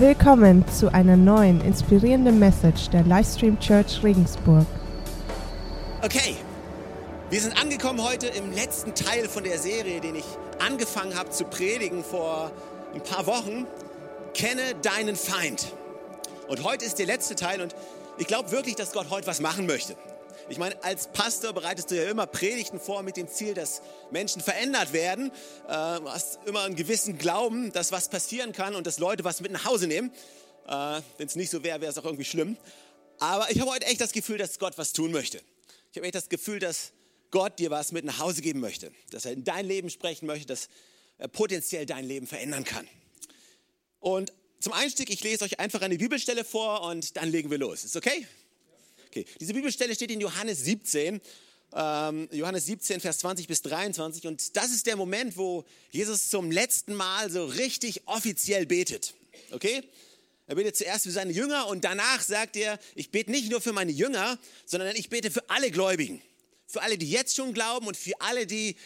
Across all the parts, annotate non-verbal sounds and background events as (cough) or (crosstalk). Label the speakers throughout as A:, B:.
A: Willkommen zu einer neuen inspirierenden Message der Livestream Church Regensburg.
B: Okay, wir sind angekommen heute im letzten Teil von der Serie, den ich angefangen habe zu predigen vor ein paar Wochen. Kenne deinen Feind. Und heute ist der letzte Teil und ich glaube wirklich, dass Gott heute was machen möchte. Ich meine, als Pastor bereitest du ja immer Predigten vor mit dem Ziel, dass Menschen verändert werden. Äh, du hast immer einen gewissen Glauben, dass was passieren kann und dass Leute was mit nach Hause nehmen. Äh, Wenn es nicht so wäre, wäre es auch irgendwie schlimm. Aber ich habe heute echt das Gefühl, dass Gott was tun möchte. Ich habe echt das Gefühl, dass Gott dir was mit nach Hause geben möchte. Dass er in dein Leben sprechen möchte, dass er potenziell dein Leben verändern kann. Und zum Einstieg, ich lese euch einfach eine Bibelstelle vor und dann legen wir los. Ist okay? Okay, diese Bibelstelle steht in Johannes 17, ähm, Johannes 17, Vers 20 bis 23. Und das ist der Moment, wo Jesus zum letzten Mal so richtig offiziell betet. Okay? Er betet zuerst für seine Jünger und danach sagt er, ich bete nicht nur für meine Jünger, sondern ich bete für alle Gläubigen. Für alle, die jetzt schon glauben und für alle, die,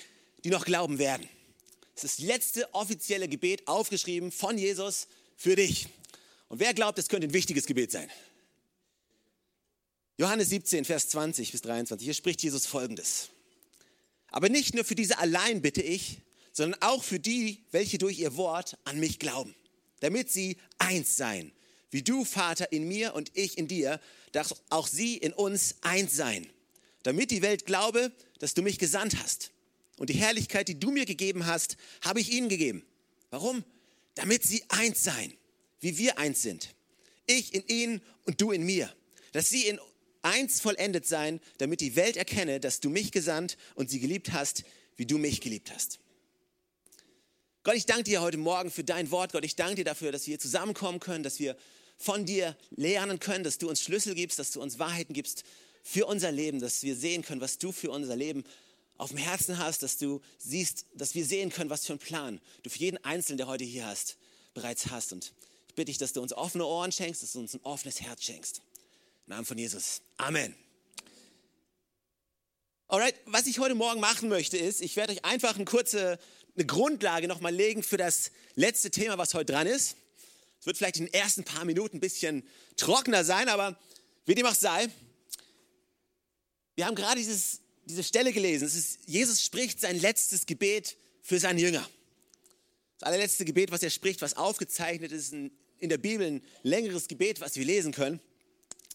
B: die noch glauben werden. Das ist das letzte offizielle Gebet aufgeschrieben von Jesus für dich. Und wer glaubt, es könnte ein wichtiges Gebet sein? Johannes 17, Vers 20 bis 23. Hier spricht Jesus folgendes. Aber nicht nur für diese allein bitte ich, sondern auch für die, welche durch ihr Wort an mich glauben, damit sie eins seien, wie du, Vater, in mir und ich in dir, dass auch sie in uns eins seien, damit die Welt glaube, dass du mich gesandt hast. Und die Herrlichkeit, die du mir gegeben hast, habe ich ihnen gegeben. Warum? Damit sie eins seien, wie wir eins sind. Ich in ihnen und du in mir. Dass sie in eins vollendet sein, damit die Welt erkenne, dass du mich gesandt und sie geliebt hast, wie du mich geliebt hast. Gott, ich danke dir heute Morgen für dein Wort. Gott, ich danke dir dafür, dass wir zusammenkommen können, dass wir von dir lernen können, dass du uns Schlüssel gibst, dass du uns Wahrheiten gibst für unser Leben, dass wir sehen können, was du für unser Leben auf dem Herzen hast, dass du siehst, dass wir sehen können, was für einen Plan du für jeden Einzelnen, der heute hier hast, bereits hast. Und ich bitte dich, dass du uns offene Ohren schenkst, dass du uns ein offenes Herz schenkst. Im Namen von Jesus. Amen. Alright, was ich heute Morgen machen möchte, ist, ich werde euch einfach eine kurze eine Grundlage nochmal legen für das letzte Thema, was heute dran ist. Es wird vielleicht in den ersten paar Minuten ein bisschen trockener sein, aber wie dem auch sei, wir haben gerade dieses, diese Stelle gelesen. Es ist, Jesus spricht sein letztes Gebet für seine Jünger. Das allerletzte Gebet, was er spricht, was aufgezeichnet ist in, in der Bibel, ein längeres Gebet, was wir lesen können.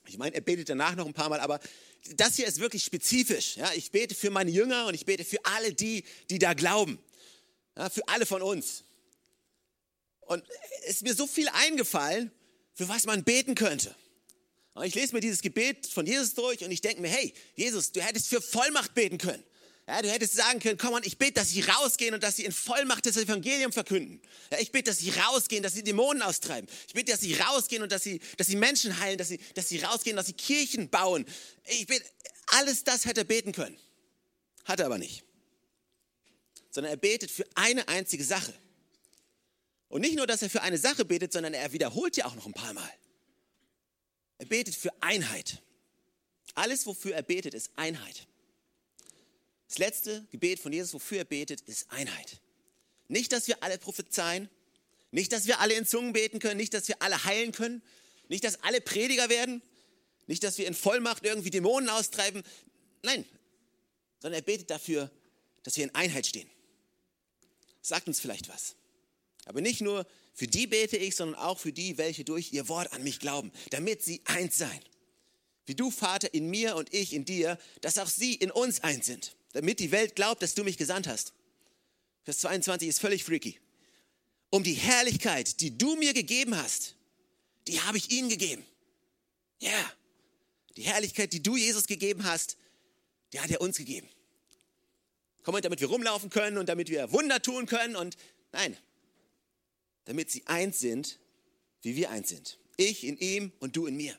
B: Ich meine, er betet danach noch ein paar Mal, aber das hier ist wirklich spezifisch. Ja, ich bete für meine Jünger und ich bete für alle die, die da glauben. Ja, für alle von uns. Und es ist mir so viel eingefallen, für was man beten könnte. Und ich lese mir dieses Gebet von Jesus durch und ich denke mir, hey, Jesus, du hättest für Vollmacht beten können. Ja, du hättest sagen können, komm on, ich bete, dass sie rausgehen und dass sie in Vollmacht das Evangelium verkünden. Ja, ich bete, dass sie rausgehen, dass sie Dämonen austreiben. Ich bete, dass sie rausgehen und dass sie, dass sie Menschen heilen, dass sie, dass sie rausgehen, dass sie Kirchen bauen. Ich bete, alles das hätte er beten können. Hat er aber nicht. Sondern er betet für eine einzige Sache. Und nicht nur, dass er für eine Sache betet, sondern er wiederholt ja auch noch ein paar Mal. Er betet für Einheit. Alles, wofür er betet, ist Einheit. Das letzte Gebet von Jesus, wofür er betet, ist Einheit. Nicht, dass wir alle prophezeien, nicht, dass wir alle in Zungen beten können, nicht, dass wir alle heilen können, nicht, dass alle Prediger werden, nicht, dass wir in Vollmacht irgendwie Dämonen austreiben. Nein, sondern er betet dafür, dass wir in Einheit stehen. sagt uns vielleicht was. Aber nicht nur für die bete ich, sondern auch für die, welche durch ihr Wort an mich glauben, damit sie eins seien. Wie du, Vater, in mir und ich in dir, dass auch sie in uns eins sind damit die Welt glaubt, dass du mich gesandt hast. Vers 22 ist völlig freaky. Um die Herrlichkeit, die du mir gegeben hast, die habe ich ihnen gegeben. Ja, yeah. die Herrlichkeit, die du Jesus gegeben hast, die hat er uns gegeben. Komm, damit wir rumlaufen können und damit wir Wunder tun können und nein, damit sie eins sind, wie wir eins sind. Ich in ihm und du in mir.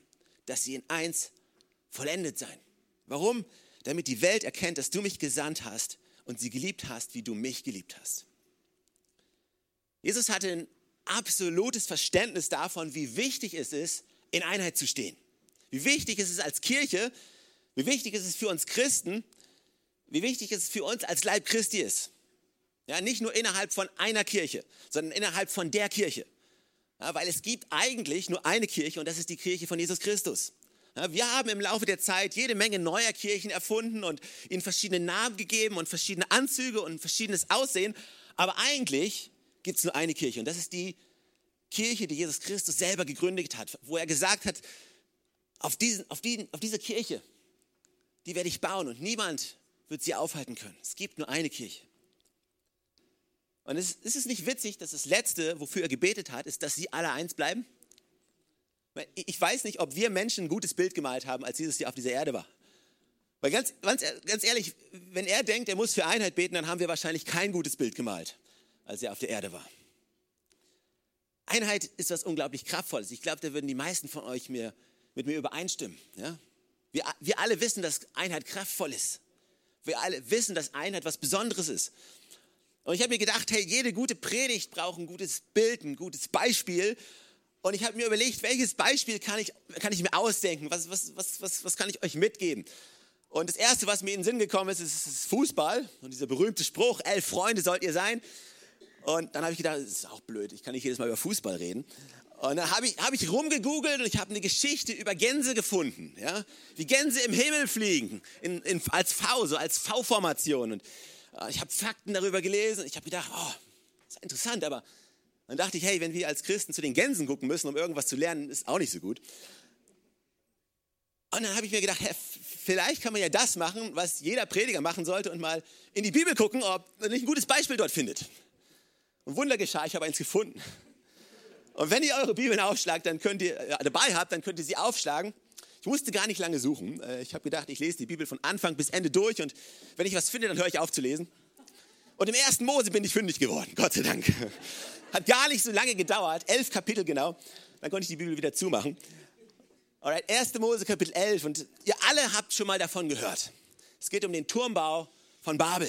B: Dass sie in eins vollendet sein. Warum? Damit die Welt erkennt, dass du mich gesandt hast und sie geliebt hast, wie du mich geliebt hast. Jesus hatte ein absolutes Verständnis davon, wie wichtig es ist, in Einheit zu stehen. Wie wichtig es ist als Kirche, wie wichtig es ist für uns Christen, wie wichtig es für uns als Leib Christi ist. Ja, nicht nur innerhalb von einer Kirche, sondern innerhalb von der Kirche. Ja, weil es gibt eigentlich nur eine Kirche und das ist die Kirche von Jesus Christus. Wir haben im Laufe der Zeit jede Menge neuer Kirchen erfunden und ihnen verschiedene Namen gegeben und verschiedene Anzüge und verschiedenes Aussehen. Aber eigentlich gibt es nur eine Kirche und das ist die Kirche, die Jesus Christus selber gegründet hat, wo er gesagt hat, auf, diesen, auf, die, auf diese Kirche, die werde ich bauen und niemand wird sie aufhalten können. Es gibt nur eine Kirche. Und es ist es nicht witzig, dass das Letzte, wofür er gebetet hat, ist, dass sie alle eins bleiben? Ich weiß nicht, ob wir Menschen ein gutes Bild gemalt haben, als Jesus hier auf dieser Erde war. Weil ganz, ganz, ganz ehrlich, wenn er denkt, er muss für Einheit beten, dann haben wir wahrscheinlich kein gutes Bild gemalt, als er auf der Erde war. Einheit ist was unglaublich Kraftvolles. Ich glaube, da würden die meisten von euch mir, mit mir übereinstimmen. Ja? Wir, wir alle wissen, dass Einheit kraftvoll ist. Wir alle wissen, dass Einheit was Besonderes ist. Und ich habe mir gedacht, hey, jede gute Predigt braucht ein gutes Bild, ein gutes Beispiel. Und ich habe mir überlegt, welches Beispiel kann ich, kann ich mir ausdenken? Was, was, was, was, was kann ich euch mitgeben? Und das Erste, was mir in den Sinn gekommen ist, ist, ist Fußball. Und dieser berühmte Spruch, elf Freunde sollt ihr sein. Und dann habe ich gedacht, das ist auch blöd, ich kann nicht jedes Mal über Fußball reden. Und dann habe ich, hab ich rumgegoogelt und ich habe eine Geschichte über Gänse gefunden. Ja? Wie Gänse im Himmel fliegen, in, in, als V, so als V-Formation. Und äh, ich habe Fakten darüber gelesen und ich habe gedacht, oh, das ist interessant, aber dann dachte ich, hey, wenn wir als Christen zu den Gänsen gucken müssen, um irgendwas zu lernen, ist auch nicht so gut. Und dann habe ich mir gedacht, hey, vielleicht kann man ja das machen, was jeder Prediger machen sollte und mal in die Bibel gucken, ob man nicht ein gutes Beispiel dort findet. Und Wunder geschah, ich habe eins gefunden. Und wenn ihr eure Bibeln aufschlagt, dann könnt ihr äh, dabei habt, dann könnt ihr sie aufschlagen. Ich musste gar nicht lange suchen. Äh, ich habe gedacht, ich lese die Bibel von Anfang bis Ende durch und wenn ich was finde, dann höre ich auf zu lesen. Und im ersten Mose bin ich fündig geworden, Gott sei Dank. (laughs) Hat gar nicht so lange gedauert, elf Kapitel genau. Dann konnte ich die Bibel wieder zumachen. Alright, 1. Mose Kapitel 11 und ihr alle habt schon mal davon gehört. Es geht um den Turmbau von Babel.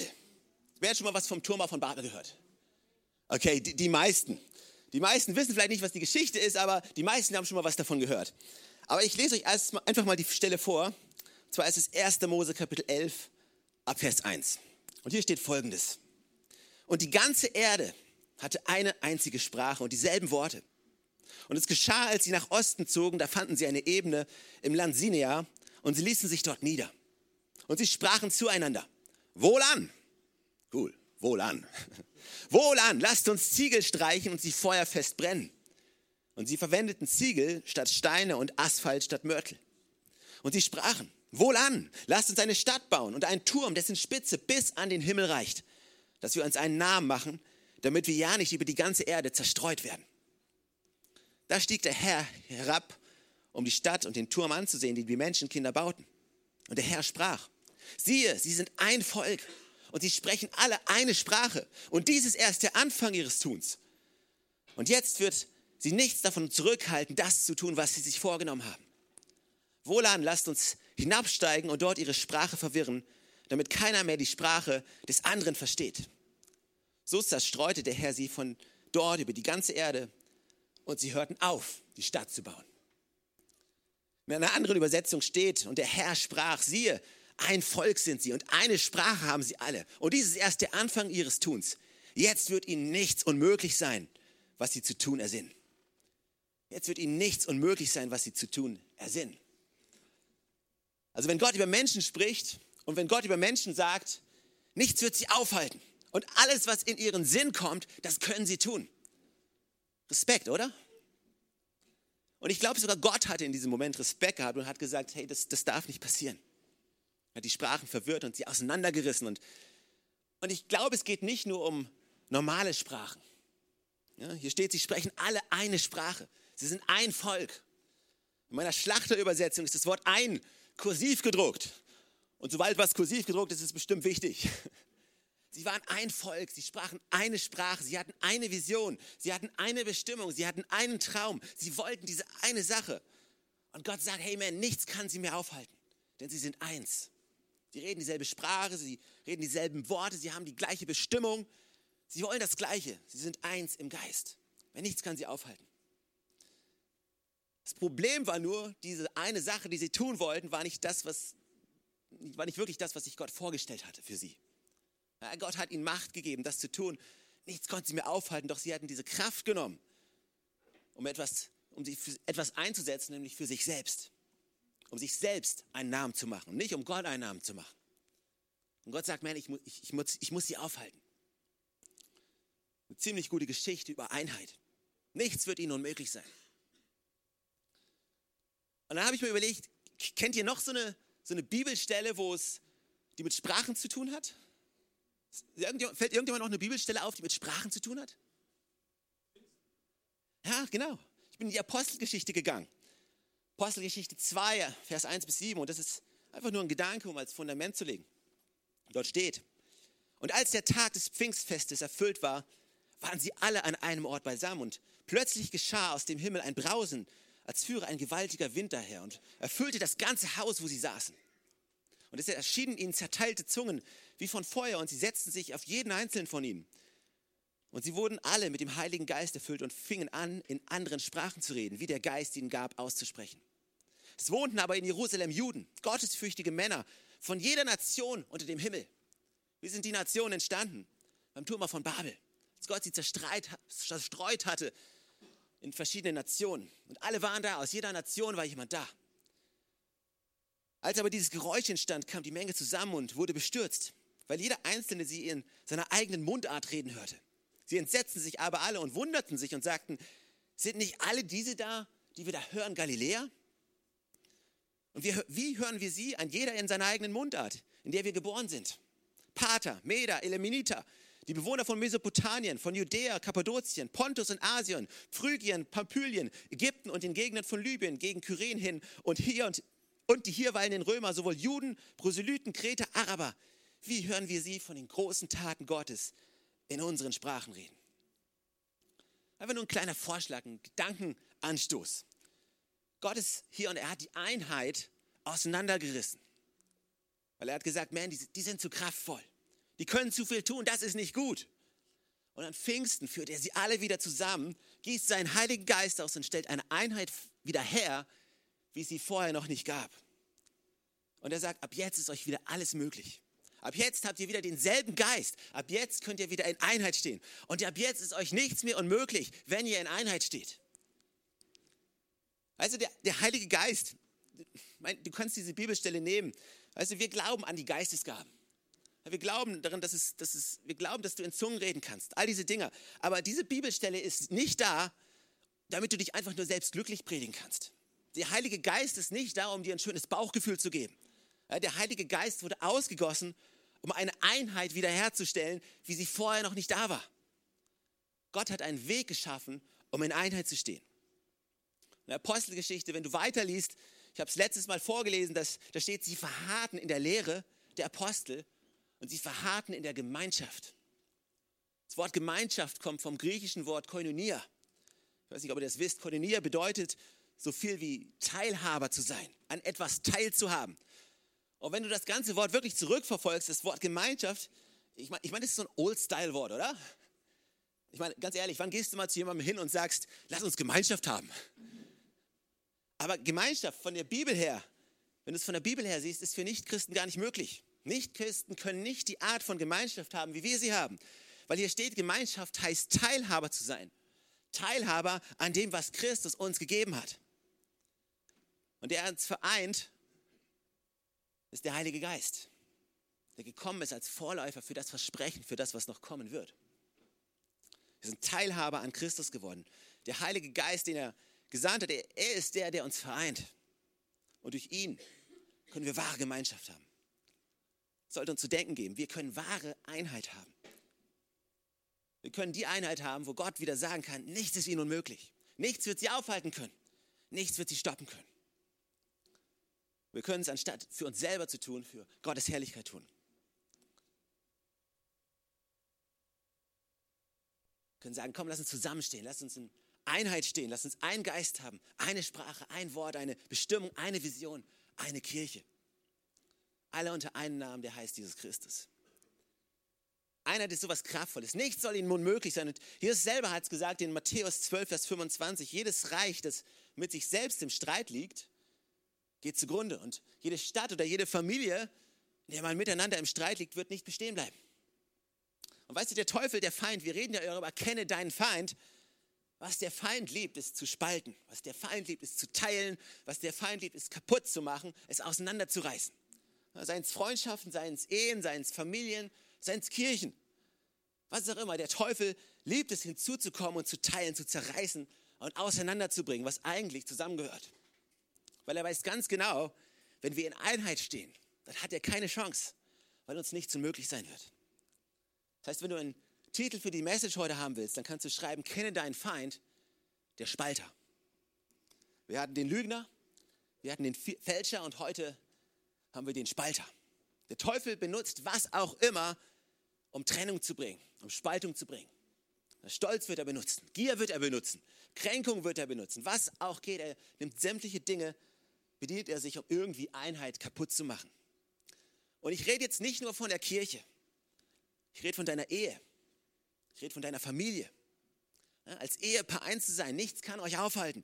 B: Wer hat schon mal was vom Turmbau von Babel gehört? Okay, die, die meisten. Die meisten wissen vielleicht nicht, was die Geschichte ist, aber die meisten haben schon mal was davon gehört. Aber ich lese euch erst einfach mal die Stelle vor. Und zwar ist es 1. Mose Kapitel 11 ab Vers 1. Und hier steht folgendes. Und die ganze Erde hatte eine einzige Sprache und dieselben Worte. Und es geschah, als sie nach Osten zogen, da fanden sie eine Ebene im Land Sinea und sie ließen sich dort nieder. Und sie sprachen zueinander, wohlan, cool, wohlan, (laughs) Wohlan, lasst uns Ziegel streichen und sie feuerfest brennen. Und sie verwendeten Ziegel statt Steine und Asphalt statt Mörtel. Und sie sprachen, wohlan, lasst uns eine Stadt bauen und einen Turm, dessen Spitze bis an den Himmel reicht, dass wir uns einen Namen machen, damit wir ja nicht über die ganze Erde zerstreut werden. Da stieg der Herr herab, um die Stadt und den Turm anzusehen, den die Menschenkinder bauten. Und der Herr sprach, siehe, sie sind ein Volk und sie sprechen alle eine Sprache. Und dies ist erst der Anfang ihres Tuns. Und jetzt wird sie nichts davon zurückhalten, das zu tun, was sie sich vorgenommen haben. Wohlan, lasst uns hinabsteigen und dort ihre Sprache verwirren, damit keiner mehr die Sprache des anderen versteht. So zerstreute der Herr sie von dort über die ganze Erde und sie hörten auf, die Stadt zu bauen. In einer anderen Übersetzung steht, und der Herr sprach, siehe, ein Volk sind sie und eine Sprache haben sie alle. Und dies ist erst der Anfang ihres Tuns. Jetzt wird ihnen nichts unmöglich sein, was sie zu tun ersinnen. Jetzt wird ihnen nichts unmöglich sein, was sie zu tun ersinnen. Also wenn Gott über Menschen spricht und wenn Gott über Menschen sagt, nichts wird sie aufhalten. Und alles, was in ihren Sinn kommt, das können sie tun. Respekt, oder? Und ich glaube sogar Gott hatte in diesem Moment Respekt gehabt und hat gesagt, hey, das, das darf nicht passieren hat die Sprachen verwirrt und sie auseinandergerissen. Und, und ich glaube, es geht nicht nur um normale Sprachen. Ja, hier steht, sie sprechen alle eine Sprache. Sie sind ein Volk. In meiner Schlachterübersetzung ist das Wort ein kursiv gedruckt. Und sobald was kursiv gedruckt ist, ist es bestimmt wichtig. (laughs) Sie waren ein Volk, sie sprachen eine Sprache, sie hatten eine Vision, sie hatten eine Bestimmung, sie hatten einen Traum, sie wollten diese eine Sache. Und Gott sagt, hey man, nichts kann sie mehr aufhalten, denn sie sind eins. Sie reden dieselbe Sprache, sie reden dieselben Worte, sie haben die gleiche Bestimmung. Sie wollen das Gleiche. Sie sind eins im Geist. Wenn nichts kann sie aufhalten. Das Problem war nur, diese eine Sache, die sie tun wollten, war nicht das, was, war nicht wirklich das, was sich Gott vorgestellt hatte für sie. Gott hat ihnen Macht gegeben, das zu tun. Nichts konnte sie mehr aufhalten, doch sie hatten diese Kraft genommen um etwas, um sich für etwas einzusetzen, nämlich für sich selbst. Um sich selbst einen Namen zu machen, nicht um Gott einen Namen zu machen. Und Gott sagt, man, ich, ich, ich, muss, ich muss sie aufhalten. Eine ziemlich gute Geschichte über Einheit. Nichts wird ihnen unmöglich sein. Und dann habe ich mir überlegt, kennt ihr noch so eine, so eine Bibelstelle, wo es, die mit Sprachen zu tun hat? Fällt irgendjemand noch eine Bibelstelle auf, die mit Sprachen zu tun hat? Ja, genau. Ich bin in die Apostelgeschichte gegangen. Apostelgeschichte 2, Vers 1 bis 7. Und das ist einfach nur ein Gedanke, um als Fundament zu legen. Dort steht, und als der Tag des Pfingstfestes erfüllt war, waren sie alle an einem Ort beisammen. Und plötzlich geschah aus dem Himmel ein Brausen, als führe ein gewaltiger Wind daher und erfüllte das ganze Haus, wo sie saßen. Und es erschienen ihnen zerteilte Zungen wie von Feuer und sie setzten sich auf jeden einzelnen von ihnen. Und sie wurden alle mit dem Heiligen Geist erfüllt und fingen an, in anderen Sprachen zu reden, wie der Geist ihnen gab, auszusprechen. Es wohnten aber in Jerusalem Juden, gottesfürchtige Männer von jeder Nation unter dem Himmel. Wie sind die Nationen entstanden? Beim Turm von Babel. Als Gott sie zerstreut hatte in verschiedene Nationen. Und alle waren da, aus jeder Nation war jemand da. Als aber dieses Geräusch entstand, kam die Menge zusammen und wurde bestürzt, weil jeder Einzelne sie in seiner eigenen Mundart reden hörte. Sie entsetzten sich aber alle und wunderten sich und sagten, sind nicht alle diese da, die wir da hören, Galiläer? Und wir, wie hören wir sie? Ein jeder in seiner eigenen Mundart, in der wir geboren sind. Pater, Meda, Elemeniter, die Bewohner von Mesopotamien, von Judäa, Kappadokien, Pontus und Asien, Phrygien, Pamphylien, Ägypten und den Gegenden von Libyen, gegen Kyren hin und hier und, und die hier weilenden Römer, sowohl Juden, Proselyten, Kreter, Araber. Wie hören wir sie von den großen Taten Gottes in unseren Sprachen reden? Einfach nur ein kleiner Vorschlag, ein Gedankenanstoß. Gott ist hier und er hat die Einheit auseinandergerissen. Weil er hat gesagt, man, die, die sind zu kraftvoll. Die können zu viel tun, das ist nicht gut. Und an Pfingsten führt er sie alle wieder zusammen, gießt seinen Heiligen Geist aus und stellt eine Einheit wieder her, wie es sie vorher noch nicht gab. Und er sagt, ab jetzt ist euch wieder alles möglich. Ab jetzt habt ihr wieder denselben Geist. Ab jetzt könnt ihr wieder in Einheit stehen. Und ab jetzt ist euch nichts mehr unmöglich, wenn ihr in Einheit steht. Also der, der Heilige Geist, du kannst diese Bibelstelle nehmen. Also wir glauben an die Geistesgaben. Wir glauben daran, dass, es, dass es, wir glauben, dass du in Zungen reden kannst. All diese Dinge. Aber diese Bibelstelle ist nicht da, damit du dich einfach nur selbst glücklich predigen kannst. Der Heilige Geist ist nicht da, um dir ein schönes Bauchgefühl zu geben. Der Heilige Geist wurde ausgegossen, um eine Einheit wiederherzustellen, wie sie vorher noch nicht da war. Gott hat einen Weg geschaffen, um in Einheit zu stehen der Apostelgeschichte, wenn du weiterliest, ich habe es letztes Mal vorgelesen, dass, da steht, sie verharrten in der Lehre der Apostel und sie verharrten in der Gemeinschaft. Das Wort Gemeinschaft kommt vom griechischen Wort Koinonia. Ich weiß nicht, ob ihr das wisst. Koinonia bedeutet so viel wie Teilhaber zu sein, an etwas teilzuhaben. Und wenn du das ganze Wort wirklich zurückverfolgst, das Wort Gemeinschaft, ich meine, ich mein, das ist so ein Old-Style-Wort, oder? Ich meine, ganz ehrlich, wann gehst du mal zu jemandem hin und sagst, lass uns Gemeinschaft haben? Aber Gemeinschaft von der Bibel her, wenn du es von der Bibel her siehst, ist für Nichtchristen gar nicht möglich. Nichtchristen können nicht die Art von Gemeinschaft haben, wie wir sie haben. Weil hier steht, Gemeinschaft heißt Teilhaber zu sein. Teilhaber an dem, was Christus uns gegeben hat. Und der uns vereint, ist der Heilige Geist, der gekommen ist als Vorläufer für das Versprechen, für das, was noch kommen wird. Wir sind Teilhaber an Christus geworden. Der Heilige Geist, den er gesandt hat. Er ist der, der uns vereint. Und durch ihn können wir wahre Gemeinschaft haben. Sollte uns zu denken geben. Wir können wahre Einheit haben. Wir können die Einheit haben, wo Gott wieder sagen kann, nichts ist ihnen unmöglich. Nichts wird sie aufhalten können. Nichts wird sie stoppen können. Wir können es anstatt für uns selber zu tun, für Gottes Herrlichkeit tun. Wir können sagen, komm, lass uns zusammenstehen, lass uns in Einheit stehen. Lass uns einen Geist haben, eine Sprache, ein Wort, eine Bestimmung, eine Vision, eine Kirche. Alle unter einem Namen, der heißt Jesus Christus. Einheit ist sowas Kraftvolles. Nichts soll ihnen unmöglich sein. Und Jesus selber hat es gesagt in Matthäus 12, Vers 25. Jedes Reich, das mit sich selbst im Streit liegt, geht zugrunde. Und jede Stadt oder jede Familie, in der man miteinander im Streit liegt, wird nicht bestehen bleiben. Und weißt du, der Teufel, der Feind, wir reden ja darüber, kenne deinen Feind. Was der Feind liebt, ist zu spalten. Was der Feind liebt, ist zu teilen. Was der Feind liebt, ist kaputt zu machen, es auseinanderzureißen. Seien es Freundschaften, seien es Ehen, seien es Familien, seien es Kirchen. Was auch immer. Der Teufel liebt es hinzuzukommen und zu teilen, zu zerreißen und auseinanderzubringen, was eigentlich zusammengehört. Weil er weiß ganz genau, wenn wir in Einheit stehen, dann hat er keine Chance, weil uns nichts unmöglich sein wird. Das heißt, wenn du einen Titel für die Message heute haben willst, dann kannst du schreiben, kenne deinen Feind, der Spalter. Wir hatten den Lügner, wir hatten den Fälscher und heute haben wir den Spalter. Der Teufel benutzt was auch immer, um Trennung zu bringen, um Spaltung zu bringen. Stolz wird er benutzen, Gier wird er benutzen, Kränkung wird er benutzen, was auch geht. Er nimmt sämtliche Dinge, bedient er sich, um irgendwie Einheit kaputt zu machen. Und ich rede jetzt nicht nur von der Kirche, ich rede von deiner Ehe, ich rede von deiner Familie. Als Ehepaar eins zu sein, nichts kann euch aufhalten.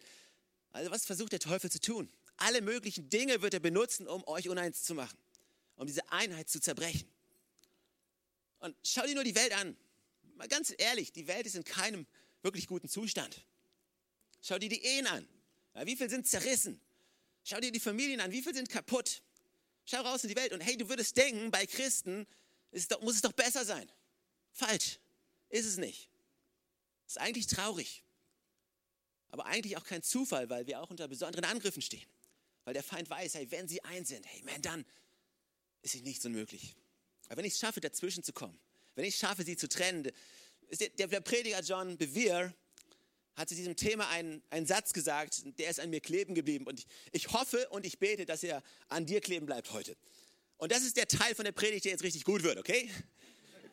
B: Also was versucht der Teufel zu tun? Alle möglichen Dinge wird er benutzen, um euch uneins zu machen, um diese Einheit zu zerbrechen. Und schau dir nur die Welt an. Mal ganz ehrlich, die Welt ist in keinem wirklich guten Zustand. Schau dir die Ehen an. Ja, wie viel sind zerrissen? Schau dir die Familien an. Wie viel sind kaputt? Schau raus in die Welt und hey, du würdest denken, bei Christen doch, muss es doch besser sein. Falsch. Ist es nicht. Ist eigentlich traurig. Aber eigentlich auch kein Zufall, weil wir auch unter besonderen Angriffen stehen. Weil der Feind weiß, hey, wenn sie eins sind, hey, man, dann ist sich nichts unmöglich. Aber wenn ich es schaffe, dazwischen zu kommen, wenn ich es schaffe, sie zu trennen, der, der Prediger John Bevere hat zu diesem Thema einen, einen Satz gesagt, der ist an mir kleben geblieben. Und ich, ich hoffe und ich bete, dass er an dir kleben bleibt heute. Und das ist der Teil von der Predigt, der jetzt richtig gut wird, okay?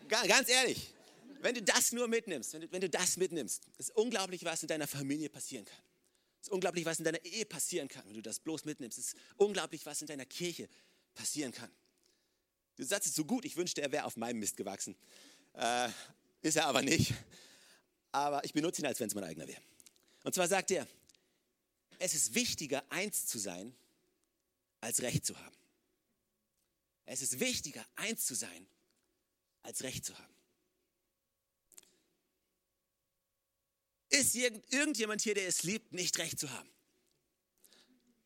B: Ganz ehrlich, wenn du das nur mitnimmst, wenn du, wenn du das mitnimmst, ist unglaublich, was in deiner Familie passieren kann. Es ist unglaublich, was in deiner Ehe passieren kann, wenn du das bloß mitnimmst. Es ist unglaublich, was in deiner Kirche passieren kann. Der Satz ist so gut, ich wünschte, er wäre auf meinem Mist gewachsen. Äh, ist er aber nicht. Aber ich benutze ihn, als wenn es mein eigener wäre. Und zwar sagt er, es ist wichtiger, eins zu sein, als Recht zu haben. Es ist wichtiger, eins zu sein, als Recht zu haben. Ist irgendjemand hier, der es liebt, nicht Recht zu haben?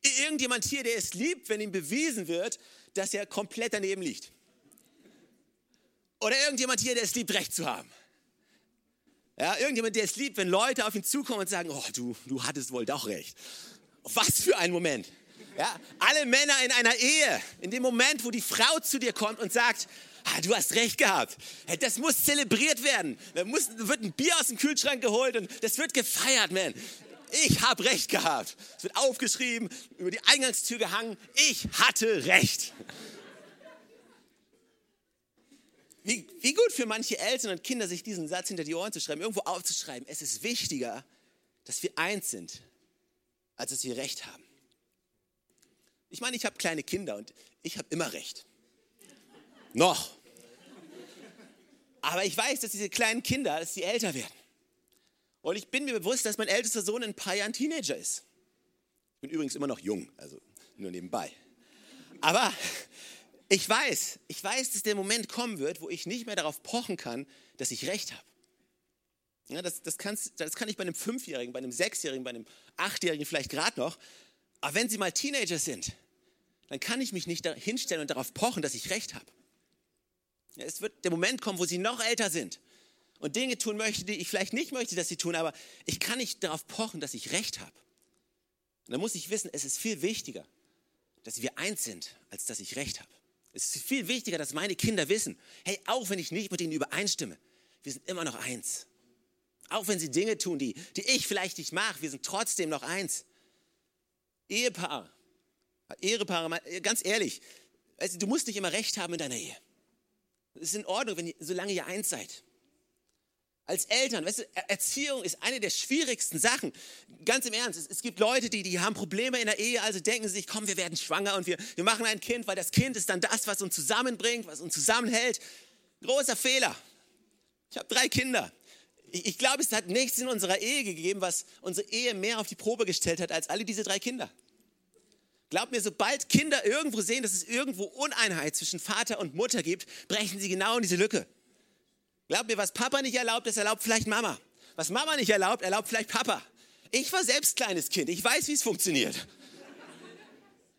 B: Irgendjemand hier, der es liebt, wenn ihm bewiesen wird, dass er komplett daneben liegt? Oder irgendjemand hier, der es liebt, Recht zu haben? Ja, irgendjemand, der es liebt, wenn Leute auf ihn zukommen und sagen, oh, du, du hattest wohl doch recht. Was für ein Moment. Ja, alle Männer in einer Ehe, in dem Moment, wo die Frau zu dir kommt und sagt, ah, du hast recht gehabt. Das muss zelebriert werden. Da wird ein Bier aus dem Kühlschrank geholt und das wird gefeiert, man. Ich habe recht gehabt. Es wird aufgeschrieben, über die Eingangstür gehangen. Ich hatte recht. Wie, wie gut für manche Eltern und Kinder, sich diesen Satz hinter die Ohren zu schreiben, irgendwo aufzuschreiben. Es ist wichtiger, dass wir eins sind, als dass wir Recht haben. Ich meine, ich habe kleine Kinder und ich habe immer recht. Noch. Aber ich weiß, dass diese kleinen Kinder, dass sie älter werden. Und ich bin mir bewusst, dass mein ältester Sohn in ein paar Jahren Teenager ist. Ich bin übrigens immer noch jung, also nur nebenbei. Aber ich weiß, ich weiß, dass der Moment kommen wird, wo ich nicht mehr darauf pochen kann, dass ich recht habe. Ja, das, das, das kann ich bei einem Fünfjährigen, bei einem Sechsjährigen, bei einem Achtjährigen vielleicht gerade noch. Aber wenn sie mal Teenager sind, dann kann ich mich nicht hinstellen und darauf pochen, dass ich recht habe. Es wird der Moment kommen, wo sie noch älter sind und Dinge tun möchten, die ich vielleicht nicht möchte, dass sie tun, aber ich kann nicht darauf pochen, dass ich recht habe. Und dann muss ich wissen, es ist viel wichtiger, dass wir eins sind, als dass ich recht habe. Es ist viel wichtiger, dass meine Kinder wissen, hey, auch wenn ich nicht mit ihnen übereinstimme, wir sind immer noch eins. Auch wenn sie Dinge tun, die, die ich vielleicht nicht mag, wir sind trotzdem noch eins. Ehepaare, Ehepaare, ganz ehrlich, du musst nicht immer recht haben in deiner Ehe. Es ist in Ordnung, wenn ihr, solange ihr eins seid. Als Eltern, weißt du, Erziehung ist eine der schwierigsten Sachen. Ganz im Ernst, es, es, gibt Leute, die, die haben Probleme in der Ehe, also denken sie sich, komm, wir werden schwanger und wir, wir machen ein Kind, weil das Kind ist dann das, was uns zusammenbringt, was uns zusammenhält. Großer Fehler. Ich habe drei Kinder. Ich, glaube, es hat nichts in unserer Ehe gegeben, was unsere Ehe mehr auf die Probe gestellt hat, als alle diese drei Kinder. Glaub mir, sobald Kinder irgendwo sehen, dass es irgendwo Uneinheit zwischen Vater und Mutter gibt, brechen sie genau in diese Lücke. Glaub mir, was Papa nicht erlaubt, das erlaubt vielleicht Mama. Was Mama nicht erlaubt, erlaubt vielleicht Papa. Ich war selbst kleines Kind, ich weiß, wie es funktioniert.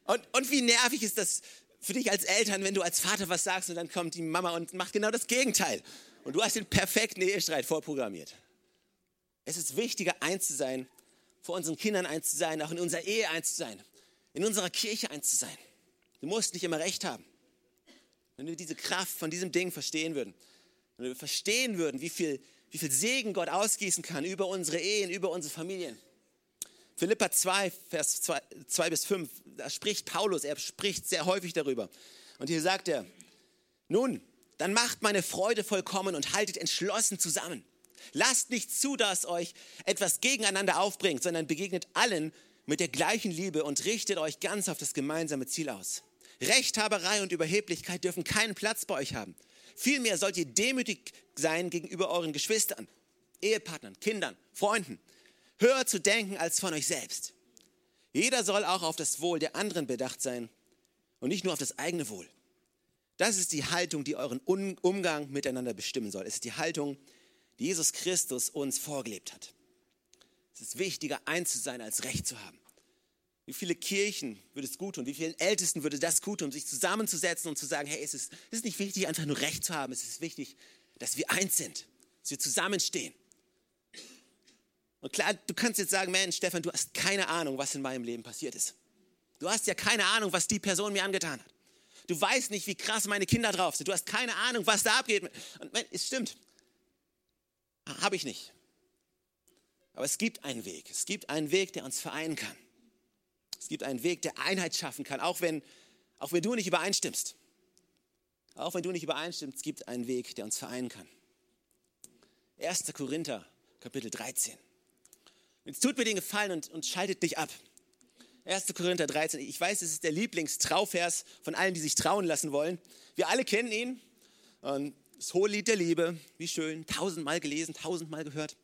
B: Und, und wie nervig ist das für dich als Eltern, wenn du als Vater was sagst und dann kommt die Mama und macht genau das Gegenteil. Und du hast den perfekten Ehestreit vorprogrammiert. Es ist wichtiger, eins zu sein, vor unseren Kindern eins zu sein, auch in unserer Ehe eins zu sein, in unserer Kirche eins zu sein. Du musst nicht immer recht haben. Wenn wir diese Kraft von diesem Ding verstehen würden, wenn wir verstehen würden, wie viel, wie viel Segen Gott ausgießen kann über unsere Ehen, über unsere Familien. Philippa 2, Vers 2, 2 bis 5, da spricht Paulus, er spricht sehr häufig darüber. Und hier sagt er, nun, dann macht meine Freude vollkommen und haltet entschlossen zusammen. Lasst nicht zu, dass euch etwas gegeneinander aufbringt, sondern begegnet allen mit der gleichen Liebe und richtet euch ganz auf das gemeinsame Ziel aus. Rechthaberei und Überheblichkeit dürfen keinen Platz bei euch haben. Vielmehr sollt ihr demütig sein gegenüber euren Geschwistern, Ehepartnern, Kindern, Freunden. Höher zu denken als von euch selbst. Jeder soll auch auf das Wohl der anderen bedacht sein und nicht nur auf das eigene Wohl. Das ist die Haltung, die euren Umgang miteinander bestimmen soll. Es ist die Haltung, die Jesus Christus uns vorgelebt hat. Es ist wichtiger, eins zu sein, als Recht zu haben. Wie viele Kirchen würde es gut tun? Wie vielen Ältesten würde das gut tun, sich zusammenzusetzen und zu sagen, hey, es ist, es ist nicht wichtig, einfach nur Recht zu haben. Es ist wichtig, dass wir eins sind, dass wir zusammenstehen. Und klar, du kannst jetzt sagen, Mensch, Stefan, du hast keine Ahnung, was in meinem Leben passiert ist. Du hast ja keine Ahnung, was die Person mir angetan hat. Du weißt nicht, wie krass meine Kinder drauf sind. Du hast keine Ahnung, was da abgeht. Und es stimmt. Habe ich nicht. Aber es gibt einen Weg. Es gibt einen Weg, der uns vereinen kann. Es gibt einen Weg, der Einheit schaffen kann, auch wenn, auch wenn du nicht übereinstimmst. Auch wenn du nicht übereinstimmst, es gibt einen Weg, der uns vereinen kann. 1. Korinther, Kapitel 13. Jetzt tut mir den Gefallen und, und schaltet dich ab. 1. Korinther 13. Ich weiß, es ist der Lieblingstrauvers von allen, die sich trauen lassen wollen. Wir alle kennen ihn. Das hohe Lied der Liebe, wie schön, tausendmal gelesen, tausendmal gehört.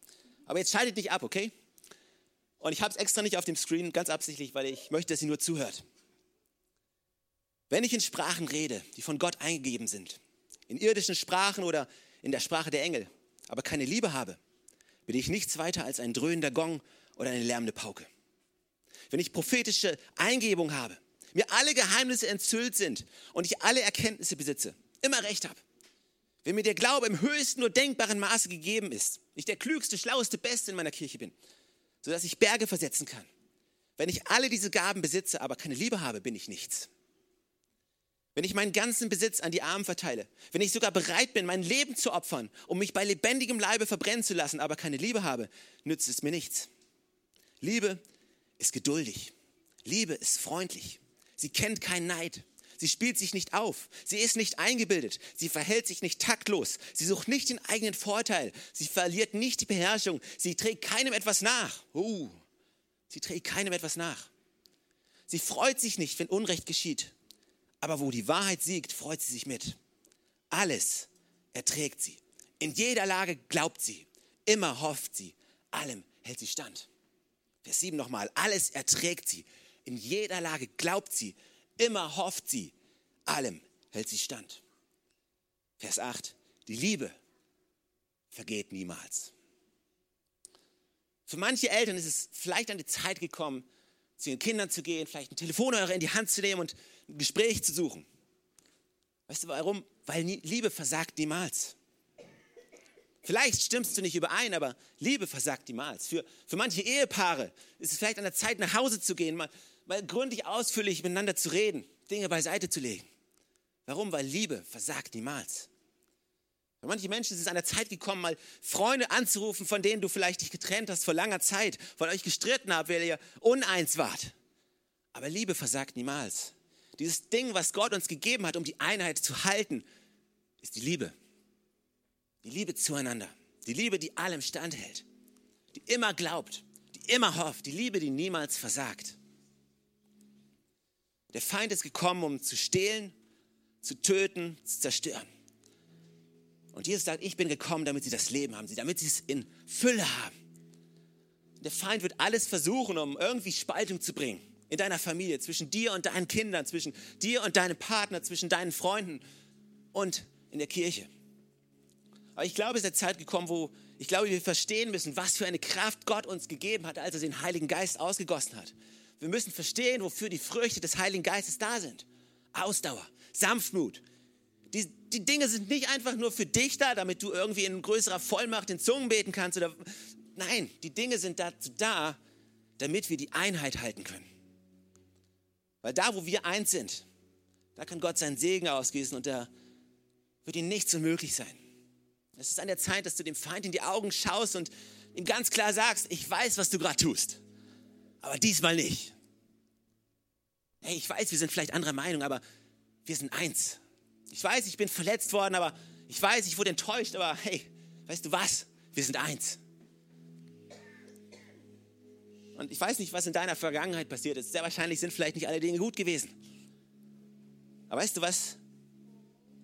B: Aber jetzt schaltet nicht ab, okay? Und ich habe es extra nicht auf dem Screen, ganz absichtlich, weil ich möchte, dass ihr nur zuhört. Wenn ich in Sprachen rede, die von Gott eingegeben sind, in irdischen Sprachen oder in der Sprache der Engel, aber keine Liebe habe, bin ich nichts weiter als ein dröhnender Gong oder eine lärmende Pauke. Wenn ich prophetische Eingebung habe, mir alle Geheimnisse enthüllt sind und ich alle Erkenntnisse besitze, immer recht habe, wenn mir der Glaube im höchsten nur denkbaren Maße gegeben ist, ich der klügste, schlaueste, beste in meiner Kirche bin, sodass ich Berge versetzen kann. Wenn ich alle diese Gaben besitze, aber keine Liebe habe, bin ich nichts. Wenn ich meinen ganzen Besitz an die Armen verteile, wenn ich sogar bereit bin, mein Leben zu opfern, um mich bei lebendigem Leibe verbrennen zu lassen, aber keine Liebe habe, nützt es mir nichts. Liebe ist geduldig. Liebe ist freundlich. Sie kennt keinen Neid. Sie spielt sich nicht auf. Sie ist nicht eingebildet. Sie verhält sich nicht taktlos. Sie sucht nicht den eigenen Vorteil. Sie verliert nicht die Beherrschung. Sie trägt keinem etwas nach. Uh, sie trägt keinem etwas nach. Sie freut sich nicht, wenn Unrecht geschieht. Aber wo die Wahrheit siegt, freut sie sich mit. Alles erträgt sie. In jeder Lage glaubt sie. Immer hofft sie. Allem hält sie stand. Vers 7 nochmal. Alles erträgt sie. In jeder Lage glaubt sie. Immer hofft sie. Allem hält sie stand. Vers 8. Die Liebe vergeht niemals. Für manche Eltern ist es vielleicht an die Zeit gekommen, zu ihren Kindern zu gehen, vielleicht einen Telefonhörer in die Hand zu nehmen und ein Gespräch zu suchen. Weißt du warum? Weil Liebe versagt niemals. Vielleicht stimmst du nicht überein, aber Liebe versagt niemals. Für, für manche Ehepaare ist es vielleicht an der Zeit, nach Hause zu gehen, mal, mal gründlich ausführlich miteinander zu reden, Dinge beiseite zu legen. Warum? Weil Liebe versagt niemals. Für manche Menschen ist es an der Zeit gekommen, mal Freunde anzurufen, von denen du vielleicht dich getrennt hast vor langer Zeit, von euch gestritten habt, weil ihr uneins wart. Aber Liebe versagt niemals. Dieses Ding, was Gott uns gegeben hat, um die Einheit zu halten, ist die Liebe. Die Liebe zueinander. Die Liebe, die allem standhält. Die immer glaubt. Die immer hofft. Die Liebe, die niemals versagt. Der Feind ist gekommen, um zu stehlen, zu töten, zu zerstören. Und Jesus sagt, ich bin gekommen, damit sie das Leben haben, damit sie es in Fülle haben. Der Feind wird alles versuchen, um irgendwie Spaltung zu bringen in deiner Familie, zwischen dir und deinen Kindern, zwischen dir und deinem Partner, zwischen deinen Freunden und in der Kirche. Aber ich glaube, es ist der Zeit gekommen, wo Ich glaube, wir verstehen müssen, was für eine Kraft Gott uns gegeben hat, als er den Heiligen Geist ausgegossen hat. Wir müssen verstehen, wofür die Früchte des Heiligen Geistes da sind. Ausdauer, Sanftmut. Die, die Dinge sind nicht einfach nur für dich da, damit du irgendwie in größerer Vollmacht in Zungen beten kannst. Oder, nein, die Dinge sind dazu da, damit wir die Einheit halten können. Weil da, wo wir eins sind, da kann Gott seinen Segen ausgießen und da wird ihm nichts unmöglich sein. Es ist an der Zeit, dass du dem Feind in die Augen schaust und ihm ganz klar sagst, ich weiß, was du gerade tust, aber diesmal nicht. Hey, ich weiß, wir sind vielleicht anderer Meinung, aber wir sind eins. Ich weiß, ich bin verletzt worden, aber ich weiß, ich wurde enttäuscht, aber hey, weißt du was? Wir sind eins. Und ich weiß nicht, was in deiner Vergangenheit passiert ist. Sehr wahrscheinlich sind vielleicht nicht alle Dinge gut gewesen. Aber weißt du was?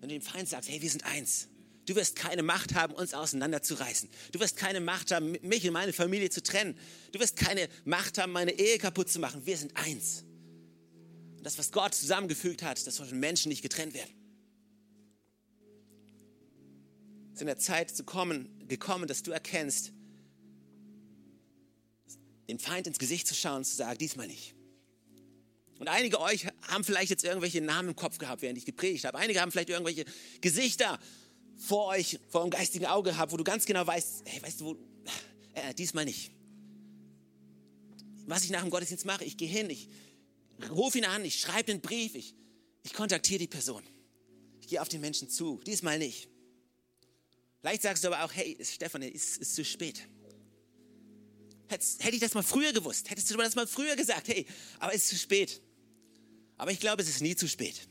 B: Wenn du dem Feind sagst, hey, wir sind eins. Du wirst keine Macht haben, uns auseinanderzureißen. Du wirst keine Macht haben, mich und meine Familie zu trennen. Du wirst keine Macht haben, meine Ehe kaputt zu machen. Wir sind eins. Und das, was Gott zusammengefügt hat, das soll von Menschen nicht getrennt werden. Es ist in der Zeit zu kommen, gekommen, dass du erkennst, dem Feind ins Gesicht zu schauen und zu sagen, diesmal nicht. Und einige euch haben vielleicht jetzt irgendwelche Namen im Kopf gehabt, während ich gepredigt habe. Einige haben vielleicht irgendwelche Gesichter vor euch, vor eurem geistigen Auge gehabt, wo du ganz genau weißt, hey, weißt du, wo, äh, diesmal nicht. Was ich nach dem Gottesdienst mache, ich gehe hin, ich rufe ihn an, ich schreibe den Brief, ich, ich kontaktiere die Person. Ich gehe auf den Menschen zu, diesmal nicht. Vielleicht sagst du aber auch, hey, Stefan, es ist, ist zu spät. Hätte ich das mal früher gewusst, hättest du das mal früher gesagt, hey, aber es ist zu spät. Aber ich glaube, es ist nie zu spät.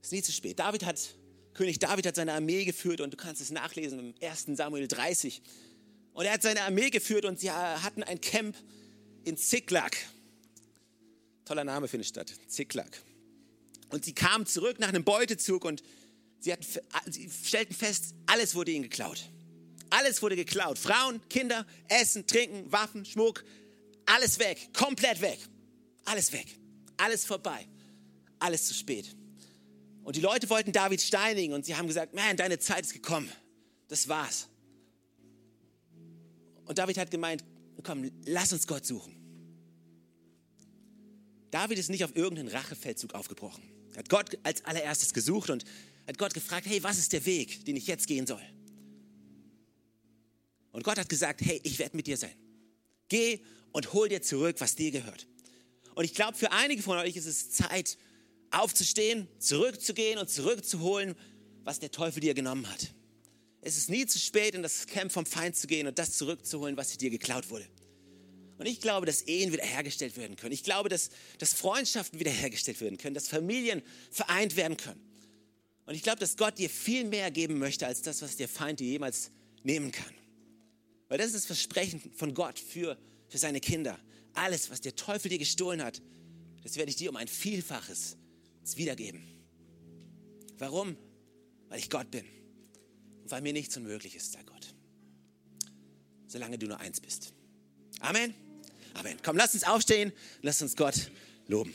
B: Es ist nie zu spät. David hat, König David hat seine Armee geführt und du kannst es nachlesen im 1. Samuel 30. Und er hat seine Armee geführt und sie hatten ein Camp in Ziklag. Toller Name für eine Stadt, Ziklag. Und sie kamen zurück nach einem Beutezug und sie, hatten, sie stellten fest, alles wurde ihnen geklaut. Alles wurde geklaut. Frauen, Kinder, Essen, Trinken, Waffen, Schmuck, alles weg, komplett weg. Alles weg. Alles vorbei. Alles zu spät. Und die Leute wollten David steinigen und sie haben gesagt, man, deine Zeit ist gekommen. Das war's. Und David hat gemeint, komm, lass uns Gott suchen. David ist nicht auf irgendeinen Rachefeldzug aufgebrochen. Er hat Gott als allererstes gesucht und hat Gott gefragt, hey, was ist der Weg, den ich jetzt gehen soll? Und Gott hat gesagt, hey, ich werde mit dir sein. Geh und hol dir zurück, was dir gehört. Und ich glaube, für einige von euch ist es Zeit, aufzustehen, zurückzugehen und zurückzuholen, was der Teufel dir genommen hat. Es ist nie zu spät, in das Camp vom Feind zu gehen und das zurückzuholen, was dir geklaut wurde. Und ich glaube, dass Ehen wiederhergestellt werden können. Ich glaube, dass, dass Freundschaften wiederhergestellt werden können, dass Familien vereint werden können. Und ich glaube, dass Gott dir viel mehr geben möchte, als das, was der Feind dir jemals nehmen kann. Weil das ist das Versprechen von Gott für, für seine Kinder. Alles, was der Teufel dir gestohlen hat, das werde ich dir um ein Vielfaches wiedergeben. Warum? Weil ich Gott bin. Und weil mir nichts unmöglich ist, sagt Gott. Solange du nur eins bist. Amen. Amen. Komm, lass uns aufstehen. Lass uns Gott loben.